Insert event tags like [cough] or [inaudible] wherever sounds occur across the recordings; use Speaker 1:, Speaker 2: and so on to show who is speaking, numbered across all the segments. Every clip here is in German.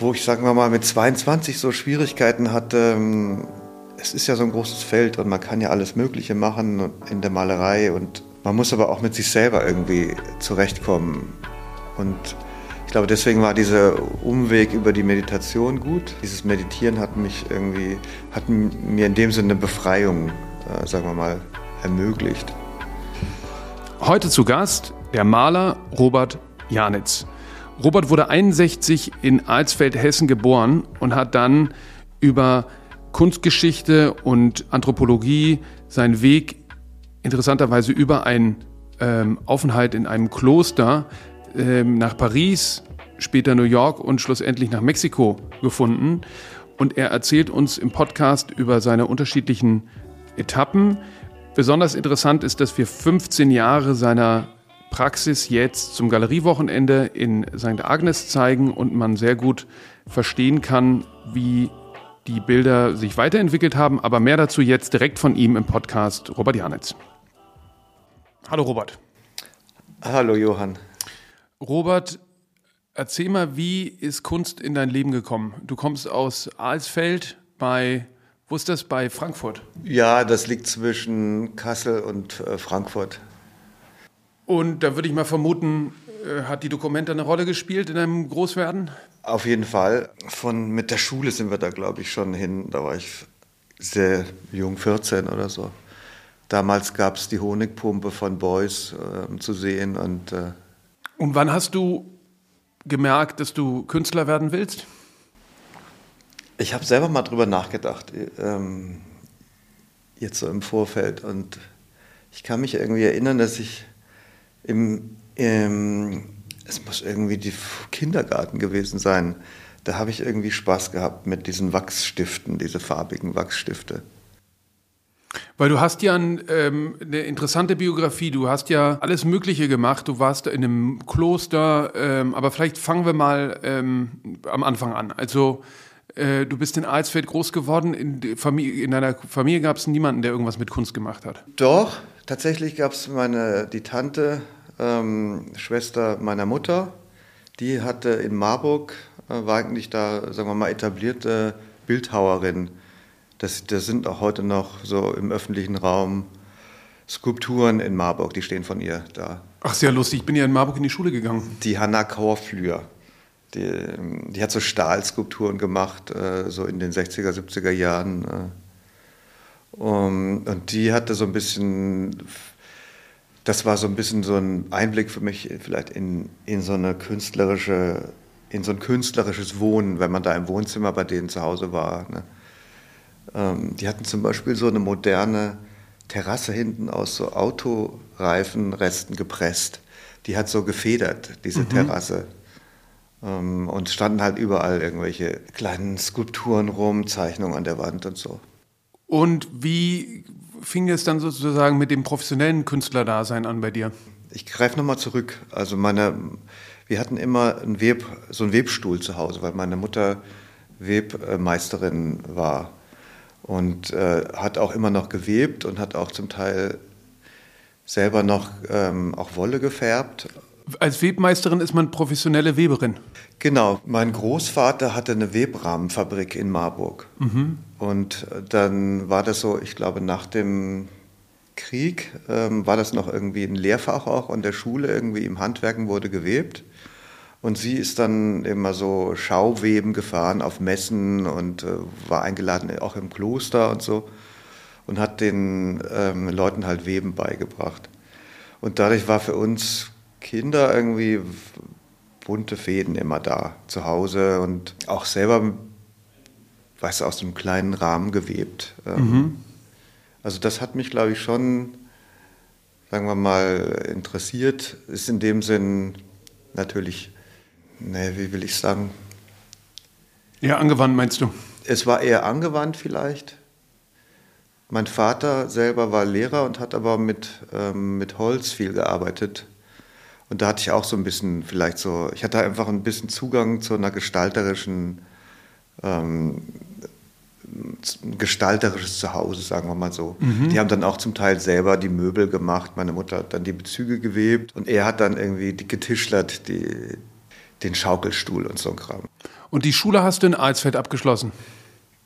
Speaker 1: wo ich, sagen wir mal, mit 22 so Schwierigkeiten hatte. Ähm, es ist ja so ein großes Feld und man kann ja alles Mögliche machen in der Malerei und man muss aber auch mit sich selber irgendwie zurechtkommen. Und ich glaube, deswegen war dieser Umweg über die Meditation gut. Dieses Meditieren hat mich irgendwie, hat mir in dem Sinne eine Befreiung, äh, sagen wir mal, ermöglicht.
Speaker 2: Heute zu Gast der Maler Robert Janitz. Robert wurde 61 in Alsfeld, Hessen geboren und hat dann über Kunstgeschichte und Anthropologie seinen Weg interessanterweise über einen ähm, Aufenthalt in einem Kloster ähm, nach Paris, später New York und schlussendlich nach Mexiko gefunden. Und er erzählt uns im Podcast über seine unterschiedlichen Etappen. Besonders interessant ist, dass wir 15 Jahre seiner Praxis jetzt zum Galeriewochenende in St. Agnes zeigen und man sehr gut verstehen kann, wie die Bilder sich weiterentwickelt haben. Aber mehr dazu jetzt direkt von ihm im Podcast Robert Janitz. Hallo Robert.
Speaker 1: Hallo Johann.
Speaker 2: Robert, erzähl mal, wie ist Kunst in dein Leben gekommen? Du kommst aus Alsfeld bei, wo ist das, bei Frankfurt?
Speaker 1: Ja, das liegt zwischen Kassel und äh, Frankfurt.
Speaker 2: Und da würde ich mal vermuten, äh, hat die Dokumente eine Rolle gespielt in deinem Großwerden?
Speaker 1: Auf jeden Fall. Von, mit der Schule sind wir da, glaube ich, schon hin. Da war ich sehr jung, 14 oder so. Damals gab es die Honigpumpe von Beuys äh, zu sehen. Und, äh
Speaker 2: und wann hast du gemerkt, dass du Künstler werden willst?
Speaker 1: Ich habe selber mal drüber nachgedacht, ähm, jetzt so im Vorfeld. Und ich kann mich irgendwie erinnern, dass ich im, im es muss irgendwie die Kindergarten gewesen sein. Da habe ich irgendwie Spaß gehabt mit diesen Wachsstiften, diese farbigen Wachsstifte.
Speaker 2: Weil du hast ja ein, ähm, eine interessante Biografie, du hast ja alles Mögliche gemacht, du warst in einem Kloster, ähm, aber vielleicht fangen wir mal ähm, am Anfang an. Also äh, du bist in Alsfeld groß geworden, in, Familie, in deiner Familie gab es niemanden, der irgendwas mit Kunst gemacht hat.
Speaker 1: Doch, tatsächlich gab es meine, die Tante, ähm, Schwester meiner Mutter, die hatte in Marburg, äh, war eigentlich da, sagen wir mal, etablierte Bildhauerin. Das, das sind auch heute noch so im öffentlichen Raum Skulpturen in Marburg, die stehen von ihr da.
Speaker 2: Ach, sehr lustig. Ich bin ja in Marburg in die Schule gegangen.
Speaker 1: Die Hanna Kauflür. Die, die hat so Stahlskulpturen gemacht, äh, so in den 60er, 70er Jahren. Äh. und die hatte so ein bisschen das war so ein bisschen so ein Einblick für mich vielleicht in, in so eine künstlerische, in so ein künstlerisches Wohnen, wenn man da im Wohnzimmer bei denen zu Hause war. Ne? Ähm, die hatten zum Beispiel so eine moderne Terrasse hinten aus so Autoreifenresten gepresst. Die hat so gefedert, diese mhm. Terrasse. Ähm, und standen halt überall irgendwelche kleinen Skulpturen rum, Zeichnungen an der Wand und so.
Speaker 2: Und wie fing es dann sozusagen mit dem professionellen Künstlerdasein an bei dir?
Speaker 1: Ich greife nochmal zurück. Also meine, wir hatten immer einen Web, so einen Webstuhl zu Hause, weil meine Mutter Webmeisterin war und äh, hat auch immer noch gewebt und hat auch zum Teil selber noch ähm, auch Wolle gefärbt.
Speaker 2: Als Webmeisterin ist man professionelle Weberin.
Speaker 1: Genau, mein Großvater hatte eine Webrahmenfabrik in Marburg. Mhm. Und dann war das so, ich glaube, nach dem Krieg ähm, war das noch irgendwie ein Lehrfach auch an der Schule, irgendwie im Handwerken wurde gewebt. Und sie ist dann immer so Schauweben gefahren auf Messen und äh, war eingeladen auch im Kloster und so und hat den ähm, Leuten halt Weben beigebracht. Und dadurch war für uns Kinder irgendwie bunte Fäden immer da zu Hause und auch selber, weißt du, aus einem kleinen Rahmen gewebt. Ähm, mhm. Also das hat mich, glaube ich, schon, sagen wir mal, interessiert. Ist in dem Sinn natürlich, ne, wie will ich sagen?
Speaker 2: Eher angewandt, meinst du?
Speaker 1: Es war eher angewandt vielleicht. Mein Vater selber war Lehrer und hat aber mit, ähm, mit Holz viel gearbeitet. Und da hatte ich auch so ein bisschen vielleicht so, ich hatte einfach ein bisschen Zugang zu einer gestalterischen, ähm, gestalterisches Zuhause, sagen wir mal so. Mhm. Die haben dann auch zum Teil selber die Möbel gemacht. Meine Mutter hat dann die Bezüge gewebt und er hat dann irgendwie die getischlert, die, den Schaukelstuhl und so ein Kram.
Speaker 2: Und die Schule hast du in Alsfeld abgeschlossen?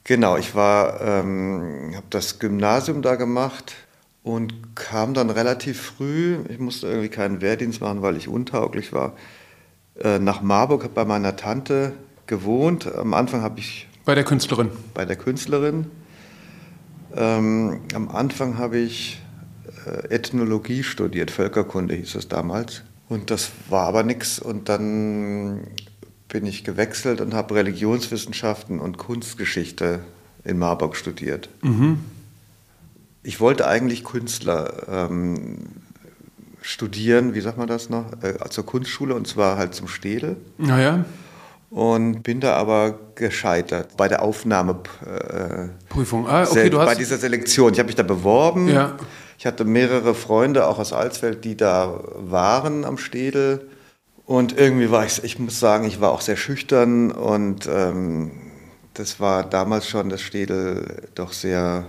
Speaker 1: Genau, ich war, ähm, habe das Gymnasium da gemacht und kam dann relativ früh, ich musste irgendwie keinen Wehrdienst machen, weil ich untauglich war, äh, nach Marburg, habe bei meiner Tante gewohnt. Am Anfang habe ich...
Speaker 2: Bei der Künstlerin?
Speaker 1: Bei der Künstlerin. Ähm, am Anfang habe ich äh, Ethnologie studiert, Völkerkunde hieß es damals. Und das war aber nichts. Und dann bin ich gewechselt und habe Religionswissenschaften und Kunstgeschichte in Marburg studiert. Mhm. Ich wollte eigentlich Künstler ähm, studieren, wie sagt man das noch, äh, zur Kunstschule und zwar halt zum Städel.
Speaker 2: Naja.
Speaker 1: Und bin da aber gescheitert bei der Aufnahmeprüfung.
Speaker 2: Äh, ah, okay,
Speaker 1: du hast bei dieser Selektion. Ich habe mich da beworben.
Speaker 2: Ja.
Speaker 1: Ich hatte mehrere Freunde, auch aus Alsfeld, die da waren am Städel. Und irgendwie war ich, ich muss sagen, ich war auch sehr schüchtern und ähm, das war damals schon das Städel doch sehr,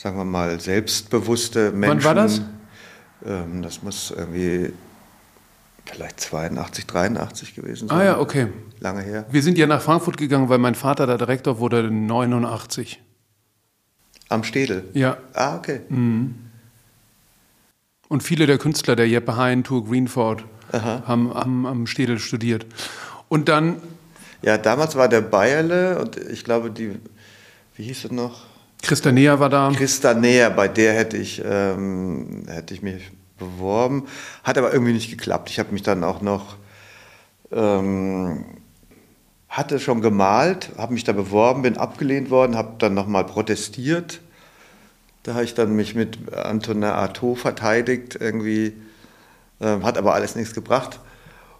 Speaker 1: sagen wir mal, selbstbewusste Menschen.
Speaker 2: Wann war das?
Speaker 1: Ähm, das muss irgendwie vielleicht 82, 83 gewesen sein.
Speaker 2: Ah ja, okay.
Speaker 1: Lange her.
Speaker 2: Wir sind ja nach Frankfurt gegangen, weil mein Vater da Direktor wurde 89.
Speaker 1: Am Städel?
Speaker 2: Ja.
Speaker 1: Ah, okay.
Speaker 2: Mhm. Und viele der Künstler, der Jeppe Hein, Tour Greenford, haben, haben am Städel studiert. Und dann.
Speaker 1: Ja, damals war der Bayerle und ich glaube, die, wie hieß es noch?
Speaker 2: Christa Neher war da.
Speaker 1: Christa Neher, bei der hätte ich, ähm, hätte ich mich beworben. Hat aber irgendwie nicht geklappt. Ich habe mich dann auch noch, ähm, hatte schon gemalt, habe mich da beworben, bin abgelehnt worden, habe dann nochmal protestiert. Da habe ich dann mich mit Antonin Artaud verteidigt, irgendwie ähm, hat aber alles nichts gebracht.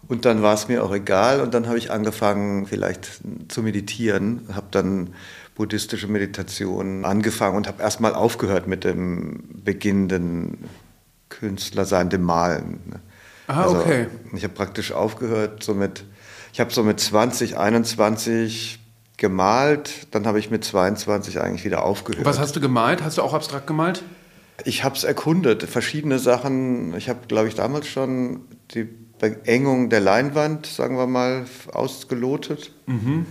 Speaker 1: Und dann war es mir auch egal und dann habe ich angefangen, vielleicht zu meditieren, habe dann buddhistische Meditation angefangen und habe erstmal aufgehört mit dem beginnenden Künstlersein, dem Malen.
Speaker 2: Ah, also, okay.
Speaker 1: Ich habe praktisch aufgehört, so mit, ich habe so mit 20, 21 gemalt, dann habe ich mit 22 eigentlich wieder aufgehört.
Speaker 2: Was hast du gemalt? Hast du auch abstrakt gemalt?
Speaker 1: Ich habe es erkundet, verschiedene Sachen. Ich habe, glaube ich, damals schon die Beengung der Leinwand, sagen wir mal, ausgelotet. Mhm.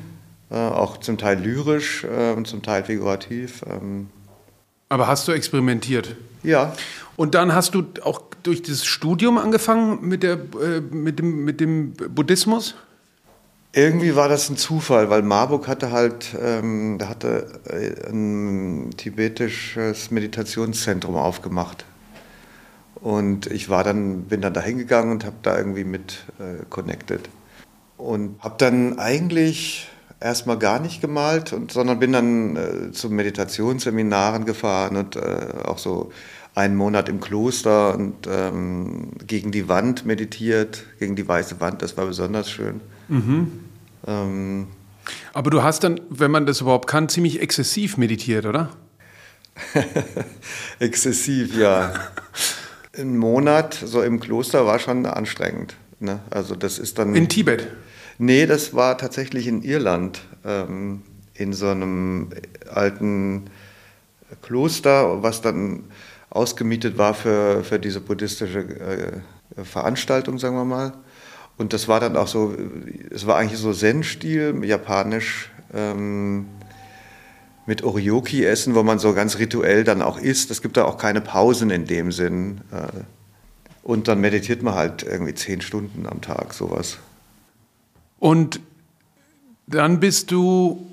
Speaker 1: Äh, auch zum Teil lyrisch äh, und zum Teil figurativ. Ähm.
Speaker 2: Aber hast du experimentiert?
Speaker 1: Ja.
Speaker 2: Und dann hast du auch durch das Studium angefangen mit, der, äh, mit, dem, mit dem Buddhismus?
Speaker 1: Irgendwie war das ein Zufall, weil Marburg hatte halt, ähm, da hatte ein tibetisches Meditationszentrum aufgemacht. Und ich war dann, bin dann da hingegangen und habe da irgendwie mit äh, connected. Und habe dann eigentlich erstmal gar nicht gemalt, und, sondern bin dann äh, zu Meditationsseminaren gefahren und äh, auch so einen Monat im Kloster und ähm, gegen die Wand meditiert, gegen die weiße Wand, das war besonders schön. Mhm.
Speaker 2: Ähm, Aber du hast dann, wenn man das überhaupt kann, ziemlich exzessiv meditiert, oder? [laughs]
Speaker 1: exzessiv, ja. [laughs] Ein Monat so im Kloster war schon anstrengend. Ne? Also das ist dann.
Speaker 2: In Tibet?
Speaker 1: Nee, das war tatsächlich in Irland, ähm, in so einem alten Kloster, was dann ausgemietet war für, für diese buddhistische äh, Veranstaltung, sagen wir mal. Und das war dann auch so, es war eigentlich so Zen-Stil, japanisch, ähm, mit Orioki essen, wo man so ganz rituell dann auch isst. Es gibt da auch keine Pausen in dem Sinn. Äh, und dann meditiert man halt irgendwie zehn Stunden am Tag, sowas.
Speaker 2: Und dann bist du,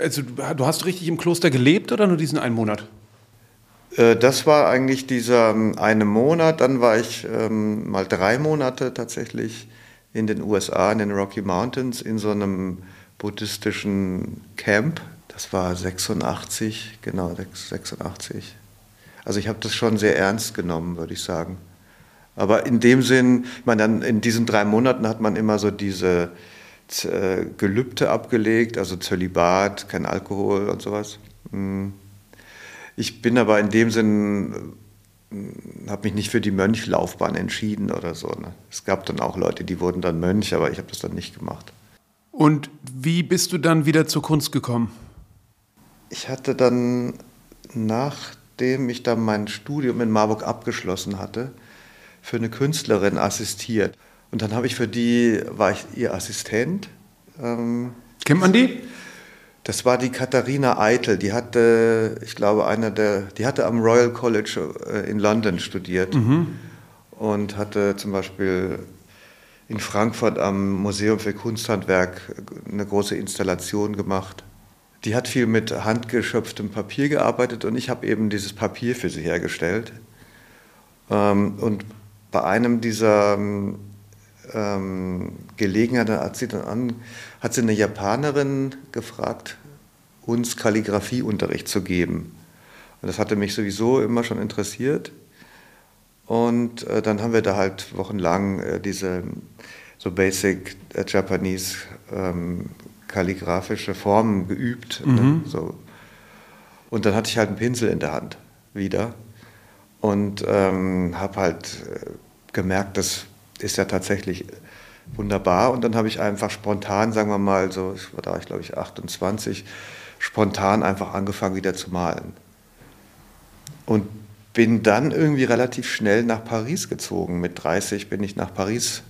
Speaker 2: also du hast richtig im Kloster gelebt oder nur diesen einen Monat?
Speaker 1: Äh, das war eigentlich dieser ähm, eine Monat. Dann war ich ähm, mal drei Monate tatsächlich in den USA, in den Rocky Mountains, in so einem buddhistischen Camp. Das war 86, genau, 86. Also ich habe das schon sehr ernst genommen, würde ich sagen. Aber in dem Sinn, ich meine, dann in diesen drei Monaten hat man immer so diese äh, Gelübde abgelegt, also Zölibat, kein Alkohol und sowas. Mhm. Ich bin aber in dem Sinn, äh, habe mich nicht für die Mönchlaufbahn entschieden oder so. Ne? Es gab dann auch Leute, die wurden dann Mönch, aber ich habe das dann nicht gemacht.
Speaker 2: Und wie bist du dann wieder zur Kunst gekommen?
Speaker 1: Ich hatte dann, nachdem ich dann mein Studium in Marburg abgeschlossen hatte, für eine Künstlerin assistiert. Und dann habe ich für die, war ich ihr Assistent
Speaker 2: Ähm, Kennt man die?
Speaker 1: Das war die Katharina Eitel. Die hatte, ich glaube, einer der, die hatte am Royal College äh, in London studiert mhm. und hatte zum Beispiel in Frankfurt am Museum für Kunsthandwerk eine große Installation gemacht. Die hat viel mit handgeschöpftem Papier gearbeitet und ich habe eben dieses Papier für sie hergestellt. Ähm, und bei einem dieser ähm, Gelegenheiten hat sie dann an, hat sie eine Japanerin gefragt, uns Kalligraphieunterricht zu geben. Und das hatte mich sowieso immer schon interessiert. Und äh, dann haben wir da halt wochenlang äh, diese so basic äh, Japanese ähm, kalligraphische Formen geübt. Ne? Mhm. Ne? So. Und dann hatte ich halt einen Pinsel in der Hand wieder und ähm, habe halt äh, gemerkt, das ist ja tatsächlich wunderbar. Und dann habe ich einfach spontan, sagen wir mal, so, da war ich glaube ich 28, spontan einfach angefangen wieder zu malen. Und bin dann irgendwie relativ schnell nach Paris gezogen. Mit 30 bin ich nach Paris,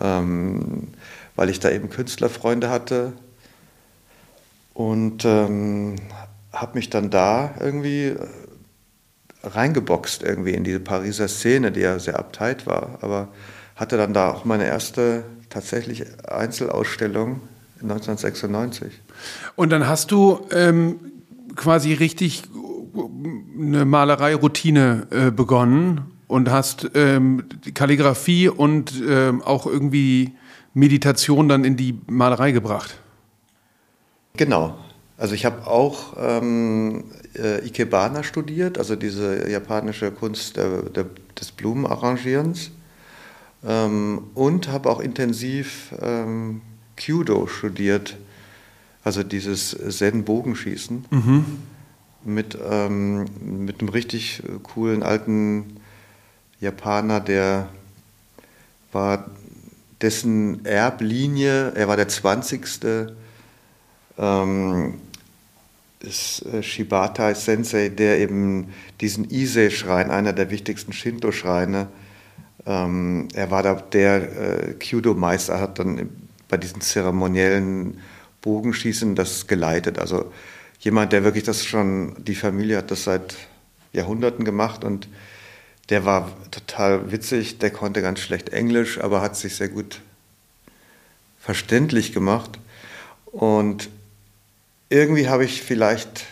Speaker 1: ähm, weil ich da eben Künstlerfreunde hatte. Und ähm, habe mich dann da irgendwie reingeboxt irgendwie in diese Pariser Szene, die ja sehr abteilt war. Aber hatte dann da auch meine erste tatsächlich Einzelausstellung 1996.
Speaker 2: Und dann hast du ähm, quasi richtig eine Malerei-Routine äh, begonnen und hast ähm, Kalligrafie und ähm, auch irgendwie Meditation dann in die Malerei gebracht.
Speaker 1: Genau. Also ich habe auch ähm, äh, Ikebana studiert, also diese japanische Kunst der, der, des Blumenarrangierens ähm, und habe auch intensiv ähm, Kyudo studiert, also dieses Zen-Bogenschießen. Mhm mit, ähm, mit einem richtig coolen alten Japaner, der war dessen Erblinie, er war der 20. Ähm, ist äh, Shibata Sensei, der eben diesen Ise-Schrein, einer der wichtigsten Shinto-Schreine, ähm, er war da der äh, Kyudo-Meister, hat dann bei diesen zeremoniellen Bogenschießen das geleitet. Also jemand, der wirklich das schon, die Familie hat das seit Jahrhunderten gemacht und der war total witzig, der konnte ganz schlecht Englisch, aber hat sich sehr gut verständlich gemacht. Und irgendwie habe ich vielleicht,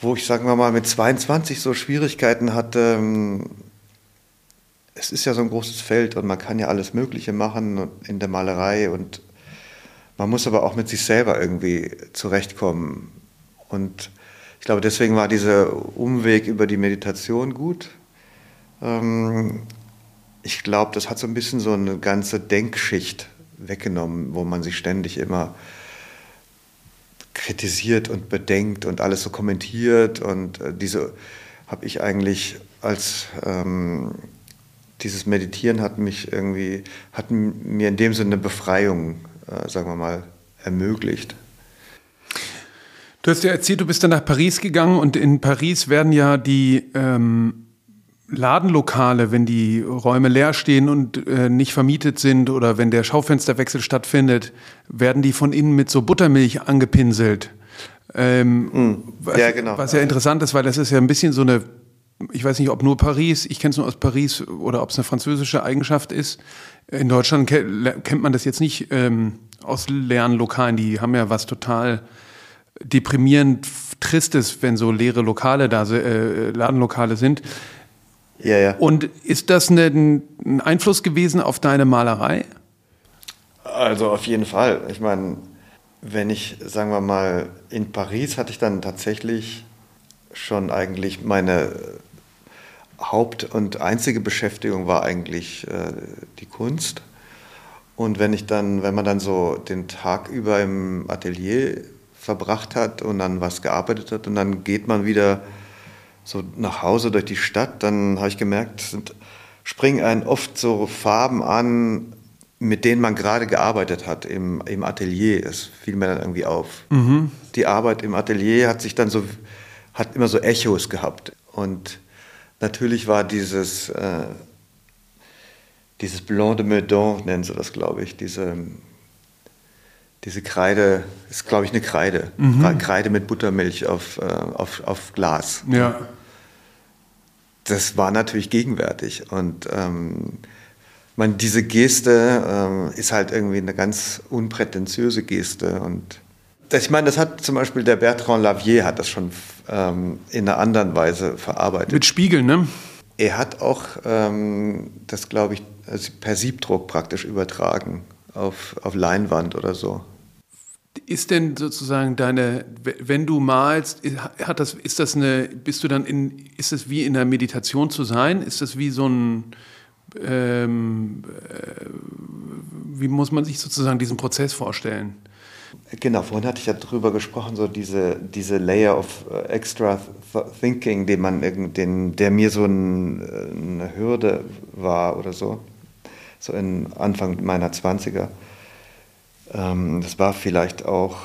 Speaker 1: wo ich, sagen wir mal, mit 22 so Schwierigkeiten hatte, ähm, es ist ja so ein großes Feld und man kann ja alles Mögliche machen in der Malerei und man muss aber auch mit sich selber irgendwie zurechtkommen. Und ich glaube, deswegen war dieser Umweg über die Meditation gut. Ähm, ich glaube, das hat so ein bisschen so eine ganze Denkschicht weggenommen, wo man sich ständig immer kritisiert und bedenkt und alles so kommentiert. Und äh, diese habe ich eigentlich als ähm, dieses Meditieren hat mich irgendwie, hat mir in dem Sinne eine Befreiung, äh, sagen wir mal, ermöglicht.
Speaker 2: Du hast ja erzählt, du bist dann nach Paris gegangen und in Paris werden ja die ähm, Ladenlokale, wenn die Räume leer stehen und äh, nicht vermietet sind oder wenn der Schaufensterwechsel stattfindet, werden die von innen mit so Buttermilch angepinselt. Ähm, mm, was, ja, genau. Was ja interessant ist, weil das ist ja ein bisschen so eine, ich weiß nicht, ob nur Paris, ich kenne es nur aus Paris oder ob es eine französische Eigenschaft ist. In Deutschland kennt man das jetzt nicht ähm, aus leeren Lokalen, die haben ja was total deprimierend Tristes, wenn so leere Lokale da, äh, Ladenlokale sind.
Speaker 1: Ja, ja.
Speaker 2: Und ist das ein Einfluss gewesen auf deine Malerei?
Speaker 1: Also auf jeden Fall. Ich meine, wenn ich, sagen wir mal, in Paris hatte ich dann tatsächlich schon eigentlich meine Haupt- und einzige Beschäftigung war eigentlich äh, die Kunst. Und wenn ich dann, wenn man dann so den Tag über im Atelier verbracht hat und dann was gearbeitet hat und dann geht man wieder so nach Hause durch die Stadt, dann habe ich gemerkt, sind, springen einen oft so Farben an, mit denen man gerade gearbeitet hat im, im Atelier. Das fiel mir dann irgendwie auf. Mhm. Die Arbeit im Atelier hat sich dann so, hat immer so Echos gehabt. Und natürlich war dieses, äh, dieses Blanc de Meudon, nennen sie das, glaube ich, diese diese Kreide, ist glaube ich eine Kreide. Mhm. Kreide mit Buttermilch auf, äh, auf, auf Glas.
Speaker 2: Ja.
Speaker 1: Das war natürlich gegenwärtig. Und ähm, man, diese Geste ähm, ist halt irgendwie eine ganz unprätentiöse Geste. Und das, ich meine, das hat zum Beispiel der Bertrand Lavier hat das schon ähm, in einer anderen Weise verarbeitet.
Speaker 2: Mit Spiegeln, ne?
Speaker 1: Er hat auch ähm, das, glaube ich, also per Siebdruck praktisch übertragen auf, auf Leinwand oder so.
Speaker 2: Ist denn sozusagen deine, wenn du malst, hat das, ist das eine, bist du dann in, ist das wie in der Meditation zu sein? Ist das wie so ein, ähm, äh, wie muss man sich sozusagen diesen Prozess vorstellen?
Speaker 1: Genau, vorhin hatte ich ja darüber gesprochen, so diese, diese Layer of äh, extra thinking, den man, den, der mir so ein, äh, eine Hürde war oder so, so in Anfang meiner 20er. Ähm, das war vielleicht auch,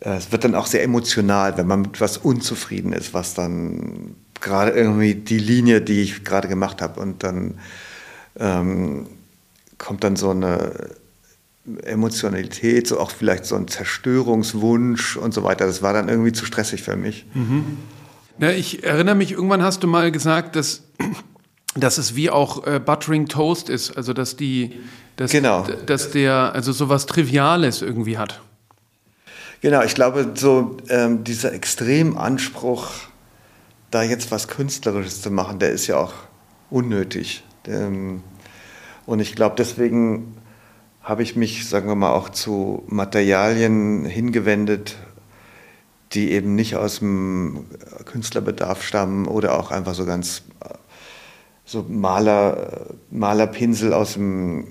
Speaker 1: äh, es wird dann auch sehr emotional, wenn man mit was unzufrieden ist, was dann gerade irgendwie die Linie, die ich gerade gemacht habe und dann ähm, kommt dann so eine Emotionalität, so auch vielleicht so ein Zerstörungswunsch und so weiter. Das war dann irgendwie zu stressig für mich.
Speaker 2: Mhm. Na, ich erinnere mich, irgendwann hast du mal gesagt, dass, dass es wie auch äh, Buttering Toast ist, also dass die, dass,
Speaker 1: genau.
Speaker 2: dass der also sowas Triviales irgendwie hat.
Speaker 1: Genau, ich glaube, so ähm, dieser Extremanspruch, da jetzt was Künstlerisches zu machen, der ist ja auch unnötig. Ähm, und ich glaube, deswegen habe ich mich, sagen wir mal, auch zu Materialien hingewendet, die eben nicht aus dem Künstlerbedarf stammen oder auch einfach so ganz so Maler, Malerpinsel aus dem,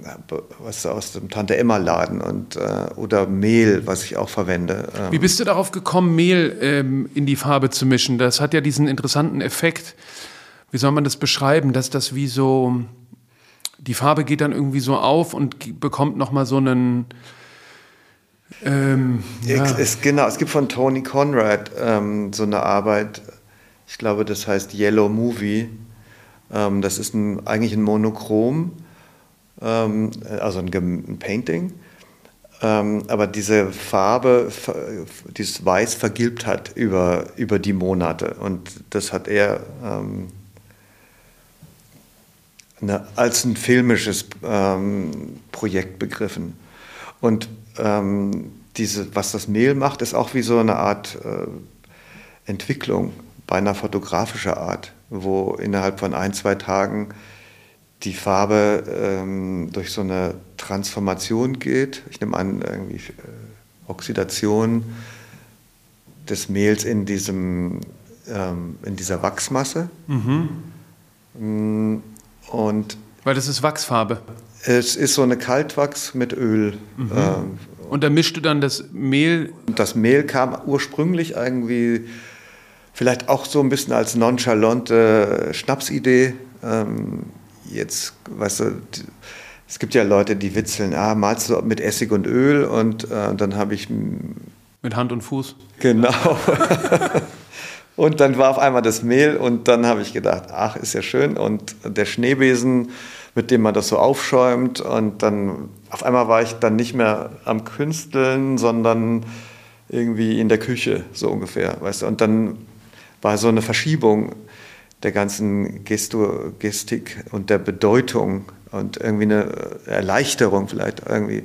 Speaker 1: was, aus dem Tante Emma Laden und, äh, oder Mehl, was ich auch verwende.
Speaker 2: Ähm. Wie bist du darauf gekommen, Mehl ähm, in die Farbe zu mischen? Das hat ja diesen interessanten Effekt. Wie soll man das beschreiben, dass das wie so die Farbe geht dann irgendwie so auf und bekommt nochmal so einen.
Speaker 1: Ähm, ja. es, genau, es gibt von Tony Conrad ähm, so eine Arbeit, ich glaube, das heißt Yellow Movie. Ähm, das ist ein, eigentlich ein Monochrom, ähm, also ein, ein Painting. Ähm, aber diese Farbe, dieses Weiß vergilbt hat über, über die Monate. Und das hat er eine, als ein filmisches ähm, Projekt begriffen. Und diese, was das Mehl macht, ist auch wie so eine Art äh, Entwicklung, beinahe fotografischer Art, wo innerhalb von ein, zwei Tagen die Farbe ähm, durch so eine Transformation geht. Ich nehme an, irgendwie äh, Oxidation des Mehls in, diesem, ähm, in dieser Wachsmasse. Mhm. Mm, und
Speaker 2: Weil das ist Wachsfarbe.
Speaker 1: Es ist so eine Kaltwachs mit Öl. Mhm.
Speaker 2: Ähm, und da mischst du dann das Mehl?
Speaker 1: Das Mehl kam ursprünglich irgendwie vielleicht auch so ein bisschen als nonchalante Schnapsidee. Ähm, jetzt, weißt du, es gibt ja Leute, die witzeln, ah, malst du mit Essig und Öl und äh, dann habe ich...
Speaker 2: Mit Hand und Fuß?
Speaker 1: Genau. [laughs] Und dann war auf einmal das Mehl und dann habe ich gedacht, ach, ist ja schön. Und der Schneebesen, mit dem man das so aufschäumt. Und dann auf einmal war ich dann nicht mehr am Künsteln, sondern irgendwie in der Küche, so ungefähr. Weißt du? Und dann war so eine Verschiebung der ganzen Gestik und der Bedeutung und irgendwie eine Erleichterung vielleicht irgendwie.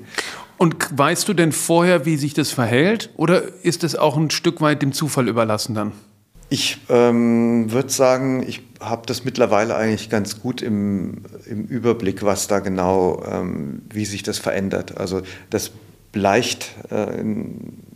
Speaker 2: Und weißt du denn vorher, wie sich das verhält? Oder ist es auch ein Stück weit dem Zufall überlassen dann?
Speaker 1: Ich ähm, würde sagen, ich habe das mittlerweile eigentlich ganz gut im, im Überblick, was da genau, ähm, wie sich das verändert. Also das bleicht, äh,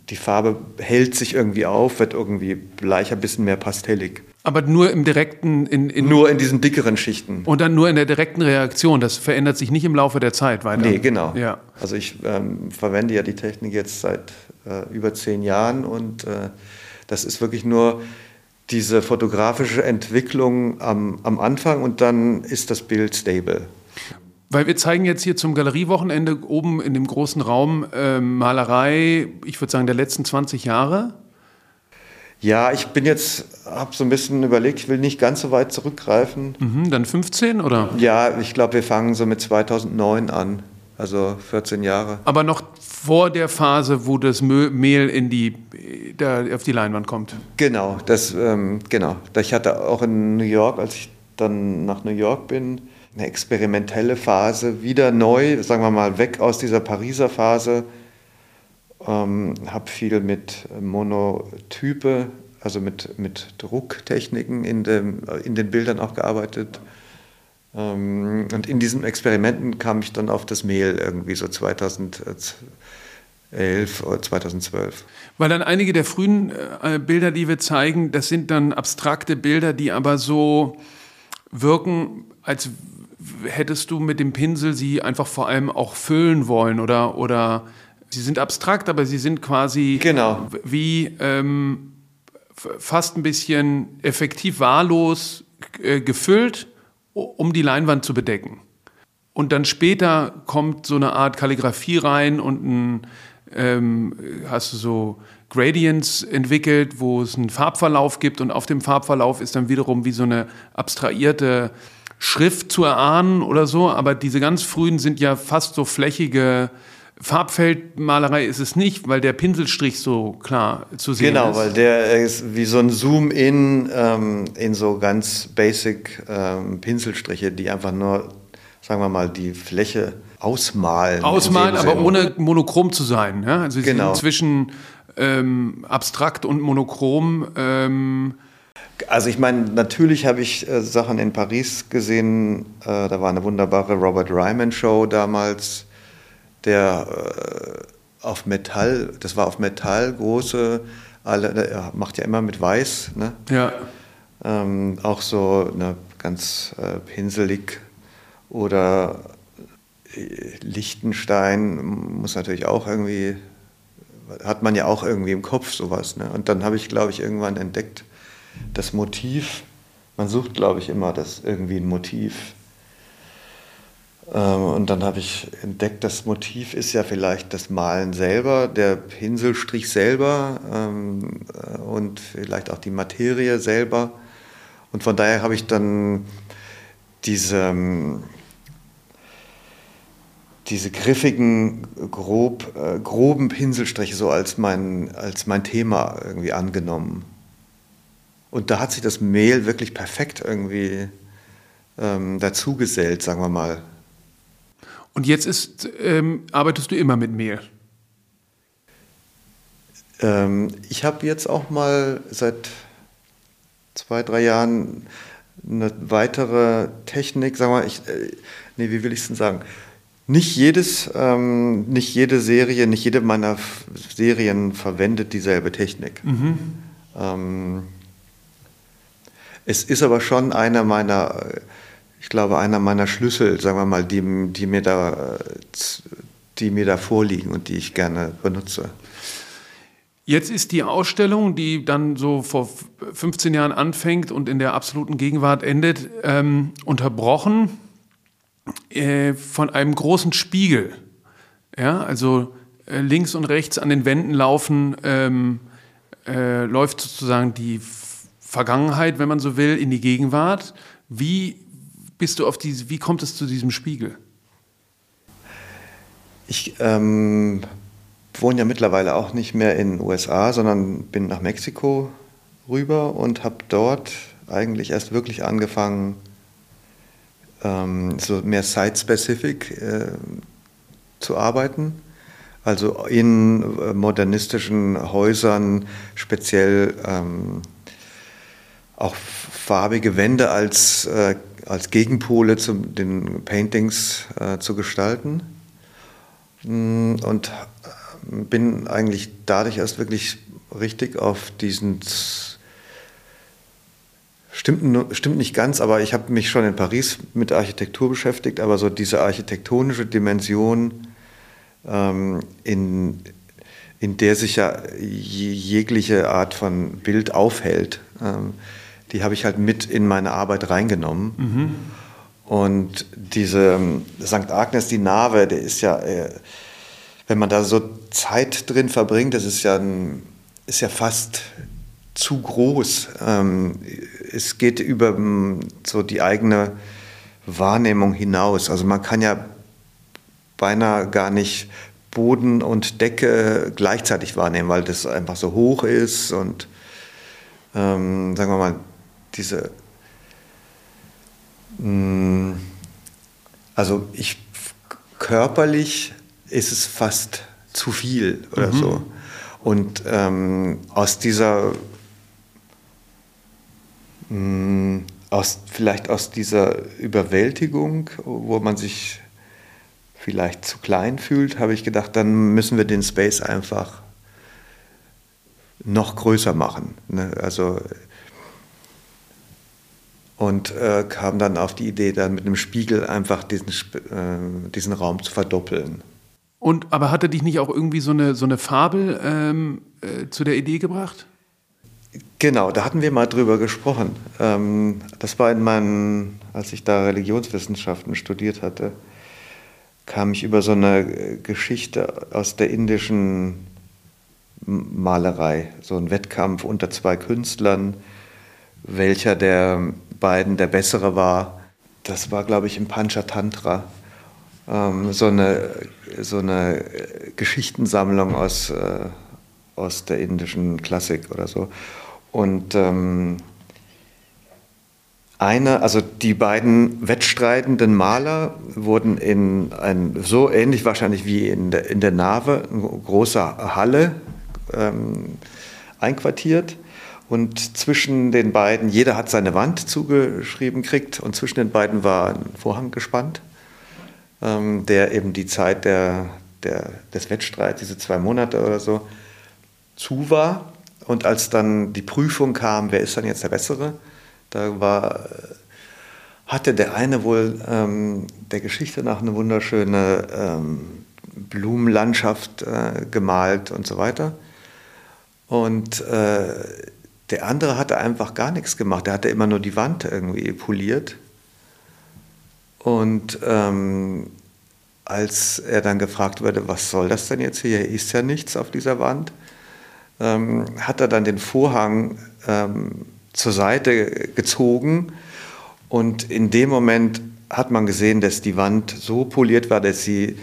Speaker 1: die Farbe hält sich irgendwie auf, wird irgendwie bleicher, bisschen mehr pastellig.
Speaker 2: Aber nur im direkten. In,
Speaker 1: in nur in diesen dickeren Schichten.
Speaker 2: Und dann nur in der direkten Reaktion. Das verändert sich nicht im Laufe der Zeit weiter.
Speaker 1: Nee, genau. Ja. Also ich ähm, verwende ja die Technik jetzt seit äh, über zehn Jahren und äh, das ist wirklich nur diese fotografische Entwicklung am, am Anfang und dann ist das Bild stable.
Speaker 2: Weil wir zeigen jetzt hier zum Galeriewochenende oben in dem großen Raum äh, Malerei, ich würde sagen, der letzten 20 Jahre.
Speaker 1: Ja, ich bin jetzt, habe so ein bisschen überlegt, ich will nicht ganz so weit zurückgreifen.
Speaker 2: Mhm, dann 15 oder?
Speaker 1: Ja, ich glaube, wir fangen so mit 2009 an. also 14 Jahre.
Speaker 2: Aber noch vor der Phase, wo das Mehl in die, da auf die Leinwand kommt.
Speaker 1: Genau, das, ähm, genau. Ich hatte auch in New York, als ich dann nach New York bin, eine experimentelle Phase, wieder neu, sagen wir mal, weg aus dieser Pariser Phase. Ähm, habe viel mit Monotype, also mit, mit Drucktechniken in, dem, in den Bildern auch gearbeitet. Ähm, und in diesen Experimenten kam ich dann auf das Mehl irgendwie so 2011 oder 2012.
Speaker 2: Weil dann einige der frühen äh, Bilder, die wir zeigen, das sind dann abstrakte Bilder, die aber so wirken, als hättest du mit dem Pinsel sie einfach vor allem auch füllen wollen oder, oder sie sind abstrakt, aber sie sind quasi
Speaker 1: genau.
Speaker 2: wie ähm, fast ein bisschen effektiv wahllos äh, gefüllt um die Leinwand zu bedecken. Und dann später kommt so eine Art Kalligrafie rein und ein, ähm, hast du so Gradients entwickelt, wo es einen Farbverlauf gibt und auf dem Farbverlauf ist dann wiederum wie so eine abstrahierte Schrift zu erahnen oder so. Aber diese ganz frühen sind ja fast so flächige Farbfeldmalerei ist es nicht, weil der Pinselstrich so klar zu sehen
Speaker 1: genau,
Speaker 2: ist.
Speaker 1: Genau, weil der ist wie so ein Zoom-in ähm, in so ganz basic ähm, Pinselstriche, die einfach nur, sagen wir mal, die Fläche ausmalen.
Speaker 2: Ausmalen, aber ohne monochrom zu sein. Ja? Also
Speaker 1: genau.
Speaker 2: zwischen ähm, abstrakt und monochrom.
Speaker 1: Also ich meine, natürlich habe ich äh, Sachen in Paris gesehen. Äh, da war eine wunderbare Robert Ryman Show damals der äh, auf Metall, das war auf Metall, große, alle, er macht ja immer mit Weiß, ne?
Speaker 2: Ja.
Speaker 1: Ähm, auch so ne, ganz äh, pinselig oder äh, Lichtenstein muss natürlich auch irgendwie, hat man ja auch irgendwie im Kopf sowas. Ne? Und dann habe ich, glaube ich, irgendwann entdeckt, das Motiv, man sucht, glaube ich, immer das irgendwie ein Motiv ähm, und dann habe ich entdeckt, das Motiv ist ja vielleicht das Malen selber, der Pinselstrich selber ähm, äh, und vielleicht auch die Materie selber. Und von daher habe ich dann diese, ähm, diese griffigen, grob, äh, groben Pinselstriche so als mein, als mein Thema irgendwie angenommen. Und da hat sich das Mehl wirklich perfekt irgendwie ähm, dazugesellt, sagen wir mal.
Speaker 2: Und jetzt ist, ähm, arbeitest du immer mit Mehl?
Speaker 1: Ähm, ich habe jetzt auch mal seit zwei, drei Jahren eine weitere Technik, sagen wir, ich, äh, nee, wie will ich es denn sagen? Nicht jedes, ähm, nicht jede Serie, nicht jede meiner Serien verwendet dieselbe Technik. Mhm. Ähm, es ist aber schon einer meiner ich glaube, einer meiner Schlüssel, sagen wir mal, die, die, mir da, die mir da vorliegen und die ich gerne benutze.
Speaker 2: Jetzt ist die Ausstellung, die dann so vor 15 Jahren anfängt und in der absoluten Gegenwart endet, ähm, unterbrochen äh, von einem großen Spiegel. Ja, also äh, links und rechts an den Wänden laufen, ähm, äh, läuft sozusagen die Vergangenheit, wenn man so will, in die Gegenwart. Wie bist du auf diese, wie kommt es zu diesem Spiegel?
Speaker 1: Ich ähm, wohne ja mittlerweile auch nicht mehr in den USA, sondern bin nach Mexiko rüber und habe dort eigentlich erst wirklich angefangen, ähm, so mehr site-specific äh, zu arbeiten. Also in äh, modernistischen Häusern speziell ähm, auch farbige Wände als äh, als Gegenpole zu den Paintings äh, zu gestalten. Mm, und äh, bin eigentlich dadurch erst wirklich richtig auf diesen Stimmt, stimmt nicht ganz, aber ich habe mich schon in Paris mit Architektur beschäftigt, aber so diese architektonische Dimension, ähm, in, in der sich ja jegliche Art von Bild aufhält, ähm, die habe ich halt mit in meine Arbeit reingenommen. Mhm. Und diese ähm, St. Agnes, die Nave, der ist ja, äh, wenn man da so Zeit drin verbringt, das ist ja, ist ja fast zu groß. Ähm, es geht über ähm, so die eigene Wahrnehmung hinaus. Also man kann ja beinahe gar nicht Boden und Decke gleichzeitig wahrnehmen, weil das einfach so hoch ist und ähm, sagen wir mal, diese, mh, mm, also ich körperlich ist es fast zu viel oder mhm. so. Und ähm, aus dieser, mh, mm, aus, vielleicht aus dieser Überwältigung, wo man sich vielleicht zu klein fühlt, habe ich gedacht, dann müssen wir den Space einfach noch größer machen. Ne? Also und äh, kam dann auf die Idee, dann mit einem Spiegel einfach diesen, äh, diesen Raum zu verdoppeln.
Speaker 2: Und aber hatte dich nicht auch irgendwie so eine, so eine Fabel ähm, äh, zu der Idee gebracht?
Speaker 1: Genau, da hatten wir mal drüber gesprochen. Ähm, das war in meinen, als ich da Religionswissenschaften studiert hatte kam ich über so eine Geschichte aus der indischen Malerei, so ein Wettkampf unter zwei Künstlern, welcher der beiden der bessere war. Das war, glaube ich, im Panchatantra. Ähm, so, eine, so eine Geschichtensammlung aus, äh, aus der indischen Klassik oder so. Und ähm, eine, also die beiden wettstreitenden Maler wurden in ein, so ähnlich wahrscheinlich wie in der, in der Nave, eine große Halle ähm, einquartiert. Und zwischen den beiden, jeder hat seine Wand zugeschrieben kriegt und zwischen den beiden war ein Vorhang gespannt, ähm, der eben die Zeit der, der, des Wettstreits, diese zwei Monate oder so, zu war. Und als dann die Prüfung kam, wer ist dann jetzt der Bessere, da war, hatte der eine wohl ähm, der Geschichte nach eine wunderschöne ähm, Blumenlandschaft äh, gemalt und so weiter. Und äh, der andere hatte einfach gar nichts gemacht. Der hatte immer nur die Wand irgendwie poliert. Und ähm, als er dann gefragt wurde, was soll das denn jetzt hier? Hier ist ja nichts auf dieser Wand, ähm, hat er dann den Vorhang ähm, zur Seite gezogen und in dem Moment hat man gesehen, dass die Wand so poliert war, dass sie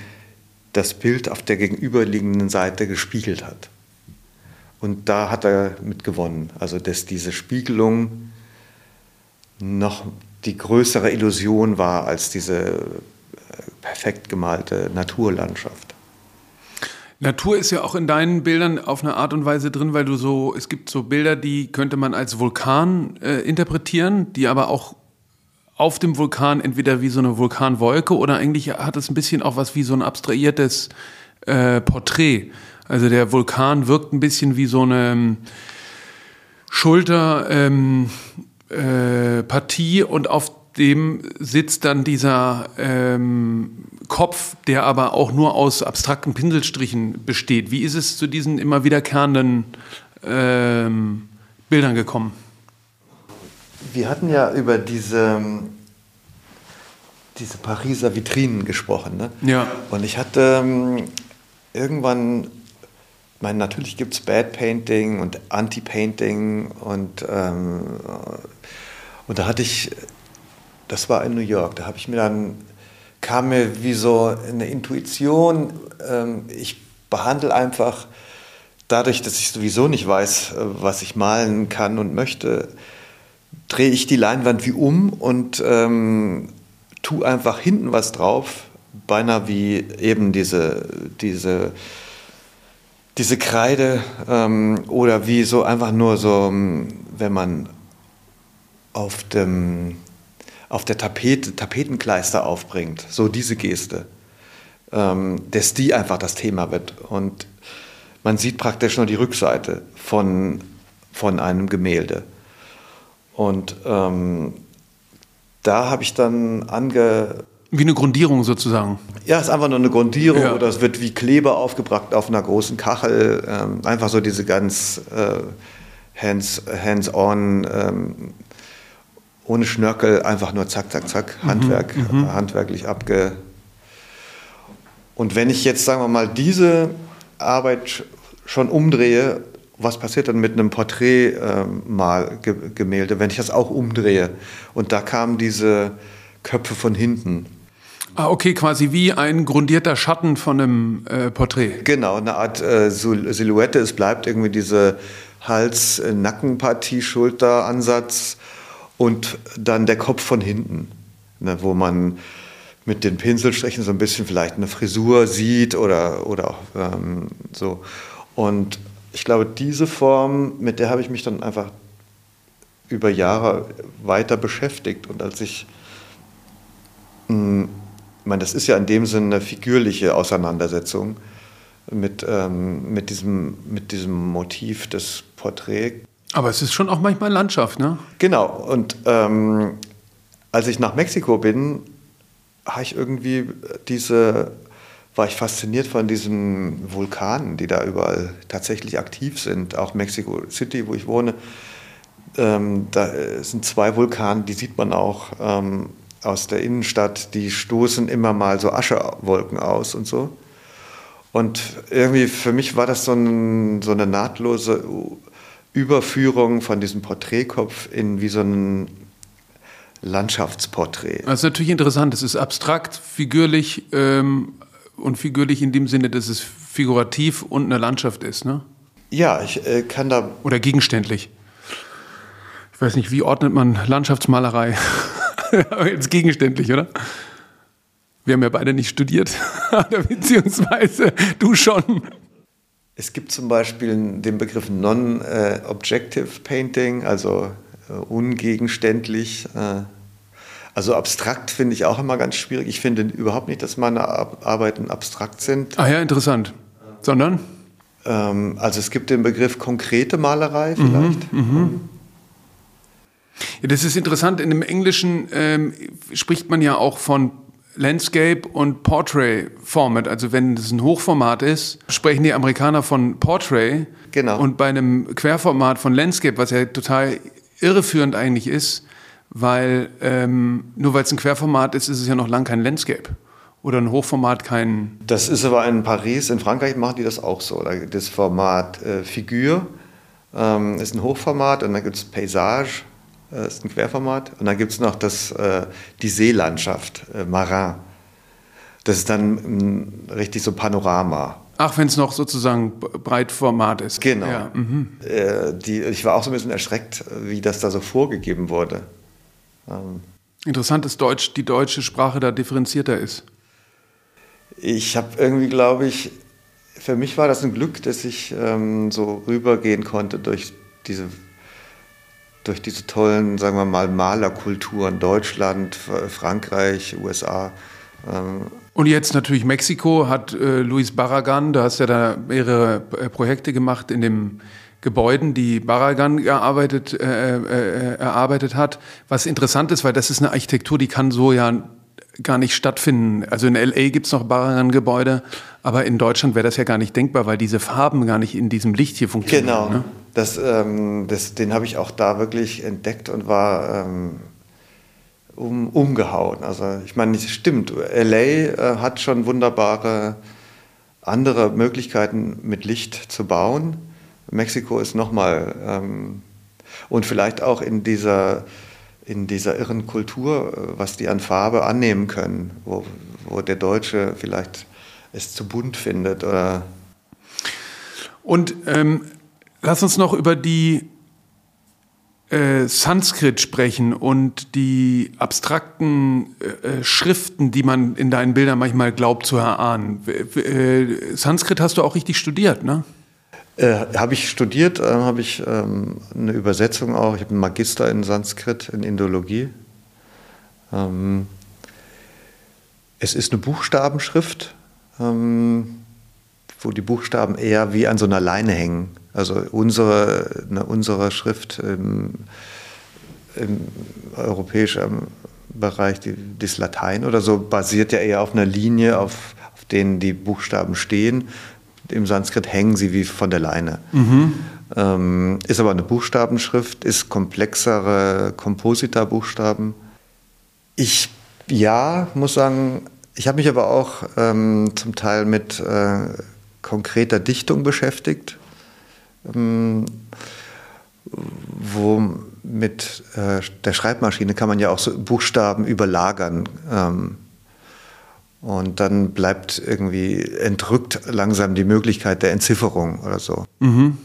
Speaker 1: das Bild auf der gegenüberliegenden Seite gespiegelt hat. Und da hat er mit gewonnen. Also, dass diese Spiegelung noch die größere Illusion war als diese äh, perfekt gemalte Naturlandschaft.
Speaker 2: Natur ist ja auch in deinen Bildern auf eine Art und Weise drin, weil du so, es gibt so Bilder, die könnte man als Vulkan äh, interpretieren, die aber auch auf dem Vulkan entweder wie so eine Vulkanwolke oder eigentlich hat es ein bisschen auch was wie so ein abstrahiertes äh, Porträt. Also der Vulkan wirkt ein bisschen wie so eine ähm, Schulterpartie ähm, äh, und auf dem sitzt dann dieser ähm, Kopf, der aber auch nur aus abstrakten Pinselstrichen besteht. Wie ist es zu diesen immer wiederkehrenden ähm, Bildern gekommen?
Speaker 1: Wir hatten ja über diese, diese Pariser Vitrinen gesprochen. Ne?
Speaker 2: Ja.
Speaker 1: Und ich hatte ähm, irgendwann, ich meine, natürlich gibt es Bad Painting und Anti-Painting und, ähm, und da hatte ich das war in New York. Da habe ich mir dann, kam mir wie so eine Intuition, ähm, ich behandle einfach, dadurch, dass ich sowieso nicht weiß, äh, was ich malen kann und möchte, drehe ich die Leinwand wie um und ähm, tue einfach hinten was drauf, beinahe wie eben diese, diese, diese Kreide ähm, oder wie so einfach nur so, ähm, wenn man auf dem auf der Tapete, Tapetenkleister aufbringt, so diese Geste, ähm, dass die einfach das Thema wird. Und man sieht praktisch nur die Rückseite von, von einem Gemälde. Und ähm, da habe ich dann ange...
Speaker 2: Wie eine Grundierung sozusagen.
Speaker 1: Ja, es ist einfach nur eine Grundierung ja. oder es wird wie Kleber aufgebracht auf einer großen Kachel. Ähm, einfach so diese ganz äh, hands-on ähm, ohne Schnörkel, einfach nur zack, zack, zack, mhm, Handwerk, mhm. handwerklich abge. Und wenn ich jetzt, sagen wir mal, diese Arbeit schon umdrehe, was passiert dann mit einem Porträtmalgemälde, ähm, wenn ich das auch umdrehe? Und da kamen diese Köpfe von hinten.
Speaker 2: Ah, okay, quasi wie ein grundierter Schatten von einem äh, Porträt.
Speaker 1: Genau, eine Art äh, Silhouette. Es bleibt irgendwie diese Hals-Nackenpartie, Schulteransatz und dann der Kopf von hinten, ne, wo man mit den Pinselstrichen so ein bisschen vielleicht eine Frisur sieht oder, oder ähm, so. Und ich glaube, diese Form, mit der habe ich mich dann einfach über Jahre weiter beschäftigt. Und als ich, mh, hm, ich meine, das ist ja in dem Sinne eine figürliche Auseinandersetzung mit, ähm, mit, diesem, mit diesem Motiv des Porträts.
Speaker 2: Aber es ist schon auch manchmal Landschaft, ne?
Speaker 1: Genau. Und ähm, als ich nach Mexiko bin, habe ich irgendwie diese, war ich fasziniert von diesen Vulkanen, die da überall tatsächlich aktiv sind. Auch Mexico City, wo ich wohne, ähm, da sind zwei Vulkane, die sieht man auch ähm, aus der Innenstadt, die stoßen immer mal so Aschewolken aus und so. Und irgendwie für mich war das so, ein, so eine nahtlose Überführung von diesem Porträtkopf in wie so ein Landschaftsporträt.
Speaker 2: Das ist natürlich interessant. Es ist abstrakt, figürlich ähm, und figürlich in dem Sinne, dass es figurativ und eine Landschaft ist, ne?
Speaker 1: Ja, ich äh, kann da.
Speaker 2: Oder gegenständlich. Ich weiß nicht, wie ordnet man Landschaftsmalerei? [laughs] [laughs] Jetzt gegenständlich, oder? Wir haben ja beide nicht studiert, [laughs] beziehungsweise du schon.
Speaker 1: Es gibt zum Beispiel den Begriff Non-Objective Painting, also äh, ungegenständlich. Äh, also abstrakt finde ich auch immer ganz schwierig. Ich finde überhaupt nicht, dass meine Arbeiten abstrakt sind.
Speaker 2: Ah ja, interessant. Sondern?
Speaker 1: Ähm, also es gibt den Begriff konkrete Malerei mhm, vielleicht. Mhm, mh.
Speaker 2: Ja, das ist interessant. In dem Englischen ähm, spricht man ja auch von Landscape und Portrait Format. Also wenn das ein Hochformat ist, sprechen die Amerikaner von Portrait.
Speaker 1: Genau.
Speaker 2: Und bei einem Querformat von Landscape, was ja total irreführend eigentlich ist, weil ähm, nur weil es ein Querformat ist, ist es ja noch lang kein Landscape. Oder ein Hochformat kein.
Speaker 1: Das ist aber in Paris, in Frankreich machen die das auch so. Das Format äh, Figure ähm, ist ein Hochformat und dann gibt es Paysage äh, ist ein Querformat. Und dann gibt es noch das, äh, die Seelandschaft, äh, Marin. Das ist dann mh, richtig so Panorama.
Speaker 2: Ach, wenn es noch sozusagen Breitformat ist.
Speaker 1: Genau. Ja, mhm. äh, die, ich war auch so ein bisschen erschreckt, wie das da so vorgegeben wurde.
Speaker 2: Ähm, Interessant, dass Deutsch, die deutsche Sprache da differenzierter ist.
Speaker 1: Ich habe irgendwie, glaube ich, für mich war das ein Glück, dass ich ähm, so rübergehen konnte durch diese durch diese tollen, sagen wir mal, Malerkulturen, Deutschland, Frankreich, USA.
Speaker 2: Ähm. Und jetzt natürlich Mexiko hat äh, Luis Barragan, da hast du ja da mehrere äh, Projekte gemacht in dem Gebäuden, die Barragan erarbeitet, äh, äh, erarbeitet hat. Was interessant ist, weil das ist eine Architektur, die kann so ja gar nicht stattfinden. Also in LA gibt es noch Barragan-Gebäude, aber in Deutschland wäre das ja gar nicht denkbar, weil diese Farben gar nicht in diesem Licht hier funktionieren.
Speaker 1: Genau. Ne? Das, ähm, das, den habe ich auch da wirklich entdeckt und war ähm, um, umgehauen. Also ich meine, es stimmt, LA äh, hat schon wunderbare andere Möglichkeiten mit Licht zu bauen. Mexiko ist nochmal ähm, und vielleicht auch in dieser in dieser irren Kultur, äh, was die an Farbe annehmen können, wo, wo der Deutsche vielleicht es zu bunt findet oder
Speaker 2: und ähm, Lass uns noch über die äh, Sanskrit sprechen und die abstrakten äh, Schriften, die man in deinen Bildern manchmal glaubt zu erahnen. Äh, Sanskrit hast du auch richtig studiert, ne?
Speaker 1: Äh, habe ich studiert, äh, habe ich ähm, eine Übersetzung auch. Ich habe einen Magister in Sanskrit, in Indologie. Ähm, es ist eine Buchstabenschrift, ähm, wo die Buchstaben eher wie an so einer Leine hängen. Also unsere, ne, unsere Schrift im, im europäischen Bereich, die, das Latein oder so, basiert ja eher auf einer Linie, auf, auf denen die Buchstaben stehen. Im Sanskrit hängen sie wie von der Leine. Mhm. Ähm, ist aber eine Buchstabenschrift, ist komplexere Komposita-Buchstaben. Ich, ja, muss sagen, ich habe mich aber auch ähm, zum Teil mit äh, konkreter Dichtung beschäftigt. Ähm, wo mit äh, der Schreibmaschine kann man ja auch so Buchstaben überlagern. Ähm, Und dann bleibt irgendwie entrückt langsam die Möglichkeit der Entzifferung oder so. Mhm.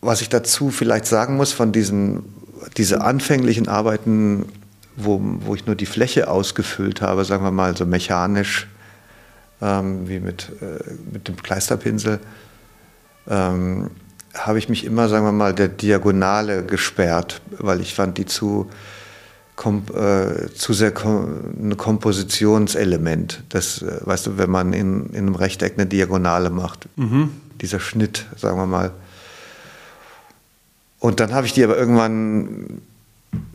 Speaker 1: Was ich dazu vielleicht sagen muss von diesen diese anfänglichen Arbeiten, wo, wo ich nur die Fläche ausgefüllt habe, sagen wir mal so mechanisch, ähm, wie mit, äh, mit dem Kleisterpinsel, ähm, habe ich mich immer, sagen wir mal, der Diagonale gesperrt, weil ich fand die zu, kom, äh, zu sehr kom ein Kompositionselement. Das, äh, weißt du, wenn man in, in einem Rechteck eine Diagonale macht, mhm. dieser Schnitt, sagen wir mal. Und dann habe ich die aber irgendwann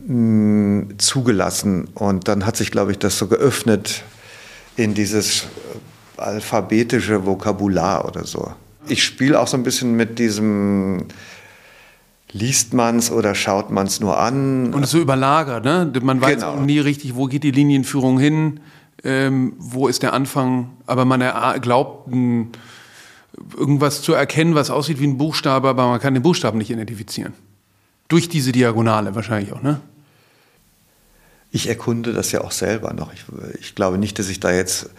Speaker 1: mh, mm, zugelassen und dann hat sich, glaube ich, das so geöffnet in dieses alphabetische Vokabular oder so ich spiele auch so ein bisschen mit diesem liest man es oder schaut man es nur an.
Speaker 2: Und es so überlagert, ne? Man weiß genau. nie richtig, wo geht die Linienführung hin, ähm, wo ist der Anfang, aber man glaubt, ein, irgendwas zu erkennen, was aussieht wie ein Buchstabe, aber man kann den Buchstaben nicht identifizieren. Durch diese Diagonale wahrscheinlich auch, ne?
Speaker 1: Ich erkunde das ja auch selber noch. Ich, ich glaube nicht, dass ich da jetzt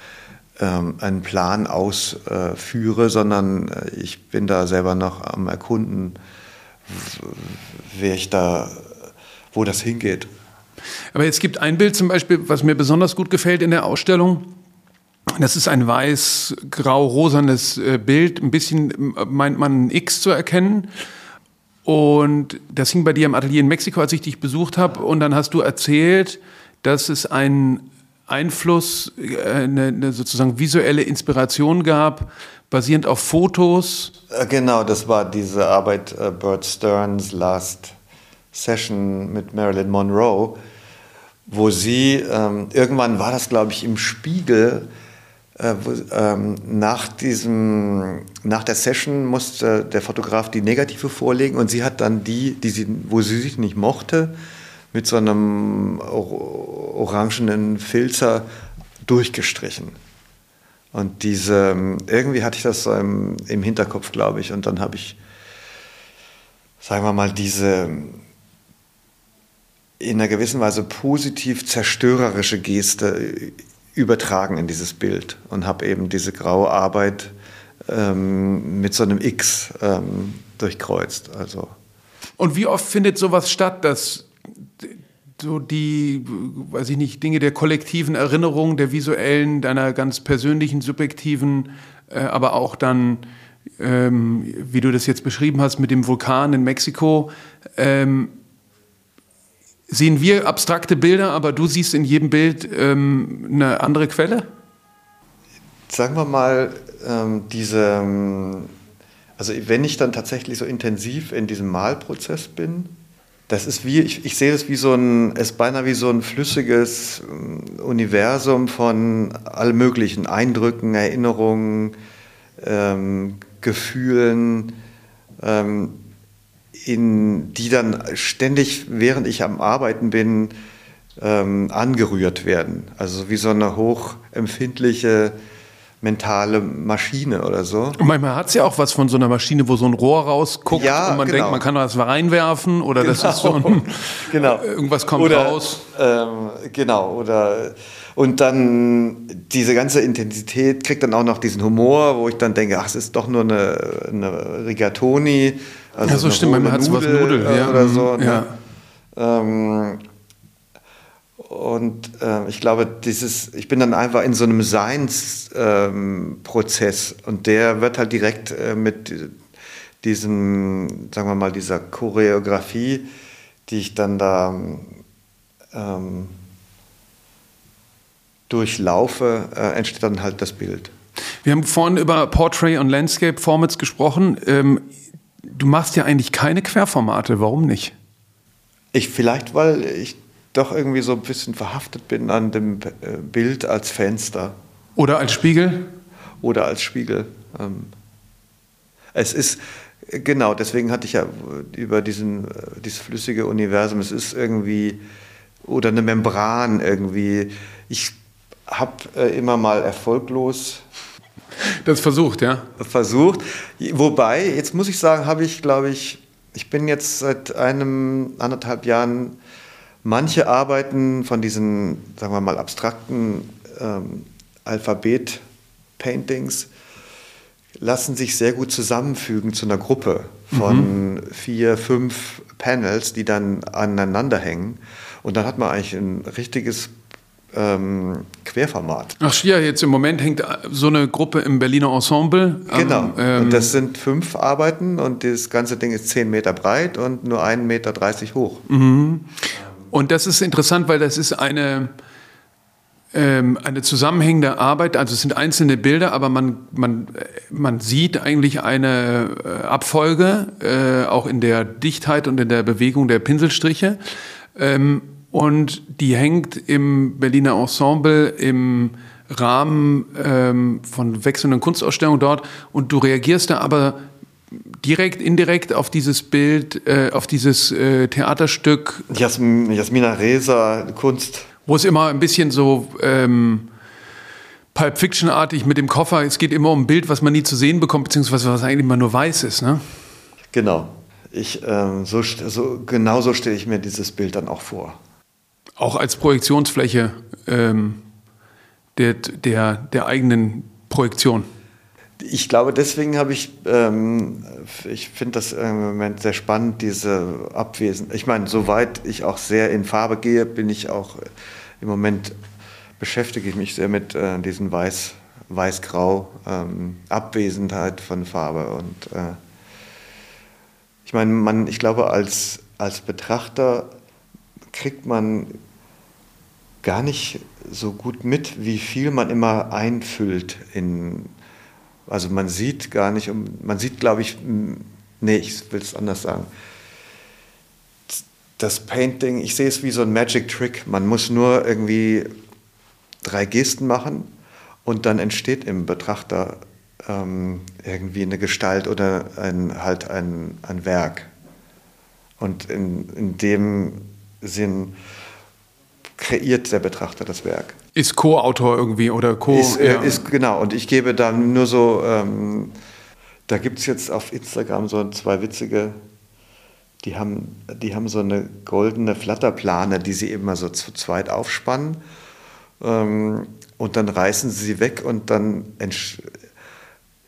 Speaker 1: ähm, einen Plan ausführe, sondern äh, ich bin da selber noch am Erkunden, wer ich da, wo das hingeht.
Speaker 2: Aber es gibt ein Bild zum Beispiel, was mir besonders gut gefällt in der Ausstellung. Das ist ein weiß-grau-rosanes äh, Bild. Ein bisschen äh, meint man ein X zu erkennen. Und das hing bei dir im Atelier in Mexiko, als ich dich besucht habe. Und dann hast du erzählt, dass es ein Einfluss, eine, eine sozusagen visuelle Inspiration gab, basierend auf Fotos?
Speaker 1: Äh, genau, das war diese Arbeit uh, Bert Stearns Last Session mit Marilyn Monroe, wo sie, ähm, irgendwann war das, glaube ich, im Spiegel, äh, wo, ähm, nach, diesem, nach der Session musste der Fotograf die Negative vorlegen und sie hat dann die, die sie, wo sie sich nicht mochte, mit so einem orangenen Filzer durchgestrichen. Und diese, irgendwie hatte ich das so im, im Hinterkopf, glaube ich. Und dann habe ich, sagen wir mal, diese in einer gewissen Weise positiv zerstörerische Geste übertragen in dieses Bild und habe eben diese graue Arbeit ähm, mit so einem X ähm, durchkreuzt. Also.
Speaker 2: Und wie oft findet sowas statt, dass so die, weiß ich nicht, Dinge der kollektiven Erinnerung, der visuellen, deiner ganz persönlichen, subjektiven, äh, aber auch dann, ähm, wie du das jetzt beschrieben hast, mit dem Vulkan in Mexiko. Ähm, sehen wir abstrakte Bilder, aber du siehst in jedem Bild ähm, eine andere Quelle?
Speaker 1: Sagen wir mal, ähm, diese, ähm, also wenn ich dann tatsächlich so intensiv in diesem Malprozess bin, das ist wie, ich, ich sehe das wie so ein, es beinahe wie so ein flüssiges ähm, Universum von all möglichen Eindrücken, Erinnerungen, ähm, Gefühlen, ähm, in, die dann ständig, während ich am Arbeiten bin, ähm, angerührt werden. Also wie so eine hochempfindliche mentale Maschine oder so.
Speaker 2: Und manchmal hat es ja auch was von so einer Maschine, wo so ein Rohr rausguckt
Speaker 1: ja,
Speaker 2: und man
Speaker 1: genau.
Speaker 2: denkt, man kann da was reinwerfen oder genau. das ist so ein,
Speaker 1: genau. [laughs] [laughs]
Speaker 2: irgendwas kommt
Speaker 1: oder,
Speaker 2: raus.
Speaker 1: Ähm, genau, oder und dann diese ganze Intensität kriegt dann auch noch diesen Humor, wo ich dann denke, ach, es ist doch nur eine, eine Rigatoni.
Speaker 2: Also ja, so stimmt, manchmal hat es was Nudeln
Speaker 1: ja. oder so. Ne? Ja. Ähm, und äh, ich glaube, dieses, ich bin dann einfach in so einem Seinsprozess ähm, und der wird halt direkt äh, mit diesem, sagen wir mal, dieser Choreografie, die ich dann da ähm, durchlaufe, äh, entsteht dann halt das Bild.
Speaker 2: Wir haben vorhin über Portrait und Landscape Formats gesprochen. Ähm, du machst ja eigentlich keine Querformate. Warum nicht?
Speaker 1: Ich vielleicht, weil ich doch irgendwie so ein bisschen verhaftet bin an dem äh, Bild als Fenster.
Speaker 2: Oder als Spiegel?
Speaker 1: Oder als Spiegel. Ähm, es ist, genau, deswegen hatte ich ja über diesen, äh, dieses flüssige Universum, es ist irgendwie, oder eine Membran irgendwie. Ich habe äh, immer mal erfolglos
Speaker 2: das versucht, ja?
Speaker 1: Versucht. Wobei, jetzt muss ich sagen, habe ich, glaube ich, ich bin jetzt seit einem anderthalb Jahren manche Arbeiten von diesen, sagen wir mal, abstrakten ähm, Alphabet-Paintings lassen sich sehr gut zusammenfügen zu einer Gruppe von mhm. vier, fünf Panels, die dann aneinander hängen. Und dann hat man eigentlich ein richtiges ähm, Querformat.
Speaker 2: Ach ja, jetzt im Moment hängt so eine Gruppe im Berliner Ensemble.
Speaker 1: Genau. Ähm, und das sind fünf Arbeiten und das ganze Ding ist zehn Meter breit und nur 1,30 Meter hoch.
Speaker 2: Mhm. Und das ist interessant, weil das ist eine, ähm, eine zusammenhängende Arbeit. Also es sind einzelne Bilder, aber man, man, man sieht eigentlich eine äh, Abfolge, äh, auch in der Dichtheit und in der Bewegung der Pinselstriche. Ähm, und die hängt im Berliner Ensemble im Rahmen ähm, von wechselnden Kunstausstellungen dort und du reagierst da aber direkt, indirekt auf dieses Bild, äh, auf dieses äh, Theaterstück.
Speaker 1: Jasm Jasmina Reza, Kunst.
Speaker 2: Wo es immer ein bisschen so ähm, Pulp Fiction-artig mit dem Koffer, es geht immer um ein Bild, was man nie zu sehen bekommt, beziehungsweise was eigentlich immer nur weiß ist, ne?
Speaker 1: Genau. Ich, ähm, so, so, genau so stelle ich mir dieses Bild dann auch vor.
Speaker 2: Auch als Projektionsfläche ähm, der, der, der eigenen Projektion.
Speaker 1: Ich glaube, deswegen habe ich, ähm, ich finde das im Moment sehr spannend, diese Abwesen. Ich meine, soweit ich auch sehr in Farbe gehe, bin ich auch im Moment beschäftige ich mich sehr mit äh, diesen Weiß, Weiß-Grau ähm, Abwesenheit von Farbe und äh, ich meine, man, ich glaube, als, als Betrachter kriegt man gar nicht so gut mit, wie viel man immer einfüllt in, also man sieht gar nicht, man sieht, glaube ich, nee, ich will es anders sagen. Das Painting, ich sehe es wie so ein Magic Trick. Man muss nur irgendwie drei Gesten machen und dann entsteht im Betrachter ähm, irgendwie eine Gestalt oder ein, halt ein, ein Werk. Und in, in dem Sinn kreiert der Betrachter das Werk.
Speaker 2: Ist Co-Autor irgendwie oder Co.
Speaker 1: Ist, äh, ja. ist, genau, und ich gebe dann nur so, ähm, da gibt es jetzt auf Instagram so zwei witzige, die haben, die haben so eine goldene Flatterplane, die sie immer so zu zweit aufspannen. Ähm, und dann reißen sie sie weg und dann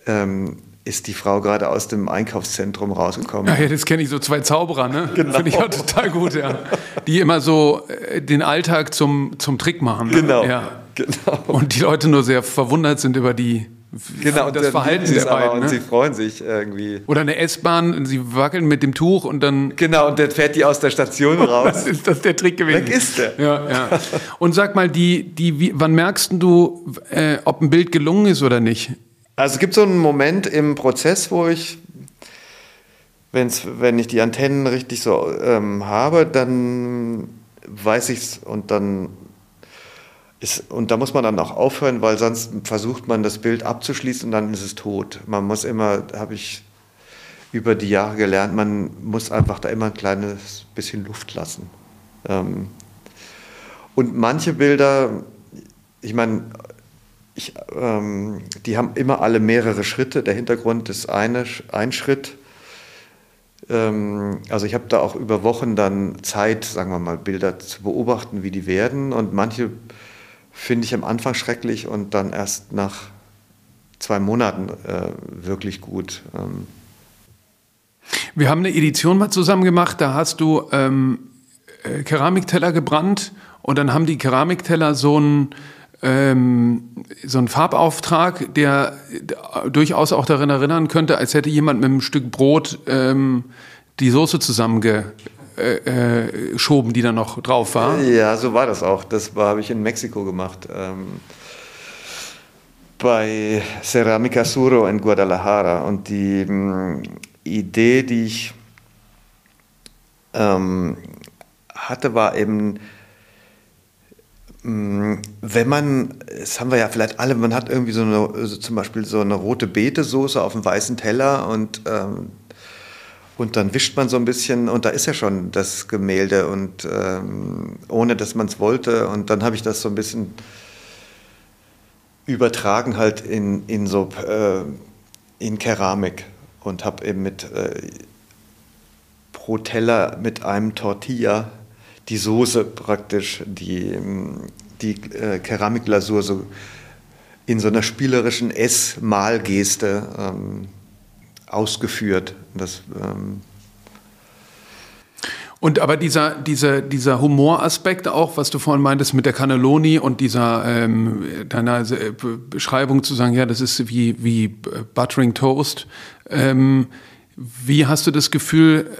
Speaker 1: ähm, ist die Frau gerade aus dem Einkaufszentrum rausgekommen.
Speaker 2: Ja, ja das kenne ich, so zwei Zauberer, ne? Genau. Finde ich auch total gut, ja. Die immer so äh, den Alltag zum, zum Trick machen.
Speaker 1: Ne? Genau.
Speaker 2: Ja. genau. Und die Leute nur sehr verwundert sind über die
Speaker 1: Genau,
Speaker 2: das Verhalten der beiden.
Speaker 1: Ne? Und sie freuen sich irgendwie.
Speaker 2: Oder eine S-Bahn, sie wackeln mit dem Tuch und dann.
Speaker 1: Genau, und dann fährt die aus der Station [laughs] raus.
Speaker 2: das ist das der Trick gewesen.
Speaker 1: Weg ist der.
Speaker 2: Ja, ja. Und sag mal, die, die, wie, wann merkst du, äh, ob ein Bild gelungen ist oder nicht?
Speaker 1: Also es gibt so einen Moment im Prozess, wo ich, wenn's, wenn ich die Antennen richtig so ähm, habe, dann weiß ich es und dann ist, und da muss man dann auch aufhören, weil sonst versucht man das Bild abzuschließen und dann ist es tot. Man muss immer, habe ich über die Jahre gelernt, man muss einfach da immer ein kleines bisschen Luft lassen. Ähm, und manche Bilder, ich meine, ich, ähm, die haben immer alle mehrere Schritte. Der Hintergrund ist eine, ein Schritt. Ähm, also ich habe da auch über Wochen dann Zeit, sagen wir mal, Bilder zu beobachten, wie die werden. Und manche finde ich am Anfang schrecklich und dann erst nach zwei Monaten äh, wirklich gut. Ähm.
Speaker 2: Wir haben eine Edition mal zusammen gemacht, da hast du ähm, äh, Keramikteller gebrannt und dann haben die Keramikteller so ein ähm, so ein Farbauftrag, der durchaus auch daran erinnern könnte, als hätte jemand mit einem Stück Brot ähm, die Soße zusammengeschoben, äh, äh, die da noch drauf war.
Speaker 1: Ja, so war das auch. Das habe ich in Mexiko gemacht. Ähm, bei Ceramica Suro in Guadalajara. Und die ähm, Idee, die ich ähm, hatte, war eben, wenn man, das haben wir ja vielleicht alle, man hat irgendwie so eine, also zum Beispiel so eine rote Betesoße auf einem weißen Teller und, ähm, und dann wischt man so ein bisschen und da ist ja schon das Gemälde und ähm, ohne dass man es wollte und dann habe ich das so ein bisschen übertragen halt in, in so äh, in Keramik und habe eben mit äh, pro Teller mit einem Tortilla die Soße praktisch, die, die äh, Keramikglasur so in so einer spielerischen S-Malgeste ähm, ausgeführt. Das, ähm
Speaker 2: und aber dieser, dieser, dieser Humoraspekt auch, was du vorhin meintest mit der Cannelloni und dieser ähm, deiner äh, Beschreibung zu sagen, ja, das ist wie, wie Buttering Toast. Ähm, wie hast du das Gefühl,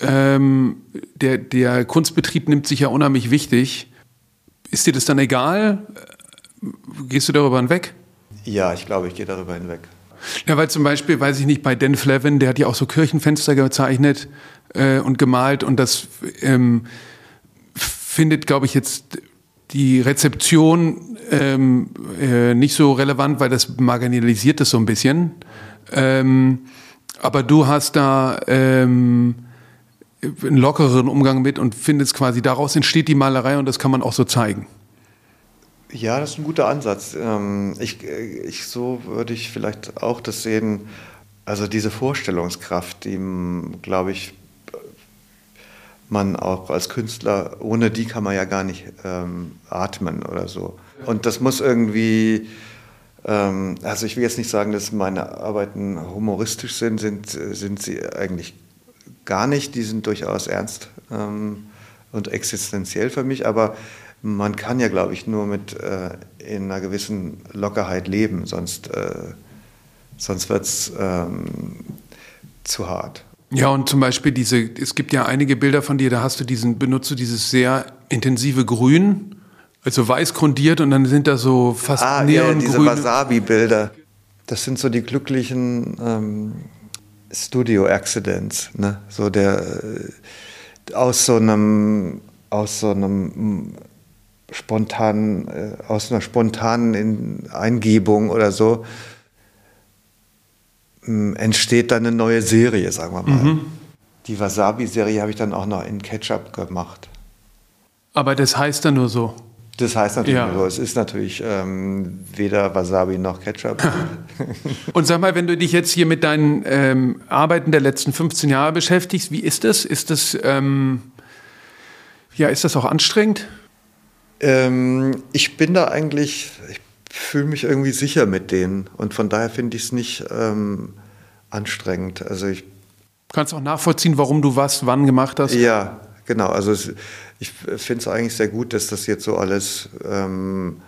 Speaker 2: ähm, der, der Kunstbetrieb nimmt sich ja unheimlich wichtig. Ist dir das dann egal? Gehst du darüber hinweg?
Speaker 1: Ja, ich glaube, ich gehe darüber hinweg.
Speaker 2: Ja, weil zum Beispiel, weiß ich nicht, bei Dan Flevin, der hat ja auch so Kirchenfenster gezeichnet äh, und gemalt und das ähm, findet, glaube ich, jetzt die Rezeption ähm, äh, nicht so relevant, weil das marginalisiert es so ein bisschen. Ähm, aber du hast da ähm, einen lockeren Umgang mit und findest quasi, daraus entsteht die Malerei und das kann man auch so zeigen.
Speaker 1: Ja, das ist ein guter Ansatz. Ähm, ich, ich, so würde ich vielleicht auch das sehen, also diese Vorstellungskraft, die, glaube ich, man auch als Künstler, ohne die kann man ja gar nicht ähm, atmen oder so. Und das muss irgendwie, ähm, also ich will jetzt nicht sagen, dass meine Arbeiten humoristisch sind, sind, sind sie eigentlich gar nicht. Die sind durchaus ernst ähm, und existenziell für mich, aber man kann ja, glaube ich, nur mit äh, in einer gewissen Lockerheit leben, sonst, äh, sonst wird es ähm, zu hart.
Speaker 2: Ja, und zum Beispiel diese, es gibt ja einige Bilder von dir, da hast du diesen, benutzt du dieses sehr intensive Grün, also weiß grundiert und dann sind da so fast
Speaker 1: ah, neongrüne. Ja, diese Wasabi-Bilder. Das sind so die glücklichen ähm, Studio-Accidents, ne? So der äh, aus so einem aus so einem spontan, äh, aus einer spontanen Eingebung oder so äh, entsteht dann eine neue Serie, sagen wir mal. Mhm. Die Wasabi-Serie habe ich dann auch noch in Ketchup gemacht.
Speaker 2: Aber das heißt dann nur so.
Speaker 1: Das heißt natürlich ja. so. Es ist natürlich ähm, weder Wasabi noch Ketchup. [laughs]
Speaker 2: Und sag mal, wenn du dich jetzt hier mit deinen ähm, Arbeiten der letzten 15 Jahre beschäftigst, wie ist das? Ist das, ähm, ja, ist das auch anstrengend?
Speaker 1: Ähm, ich bin da eigentlich, ich fühle mich irgendwie sicher mit denen und von daher finde ich es nicht ähm, anstrengend. Also ich
Speaker 2: Kannst du auch nachvollziehen, warum du was wann gemacht hast?
Speaker 1: Ja, genau. Also es, ich finde es eigentlich sehr gut, dass das jetzt so alles ähm,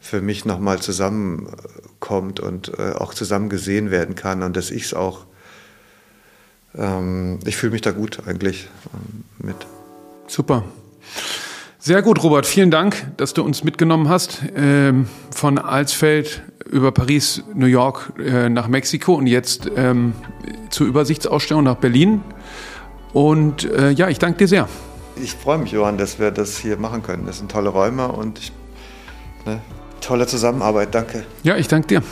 Speaker 1: für mich nochmal zusammenkommt und äh, auch zusammen gesehen werden kann und dass ich es auch, ähm, ich fühle mich da gut eigentlich ähm, mit.
Speaker 2: Super. Sehr gut, Robert. Vielen Dank, dass du uns mitgenommen hast. Ähm, von Alsfeld über Paris, New York äh, nach Mexiko und jetzt ähm, zur Übersichtsausstellung nach Berlin. Und äh, ja, ich danke dir sehr.
Speaker 1: Ich freue mich, Johann, dass wir das hier machen können. Das sind tolle Räume und ich, ne, tolle Zusammenarbeit. Danke.
Speaker 2: Ja, ich danke dir.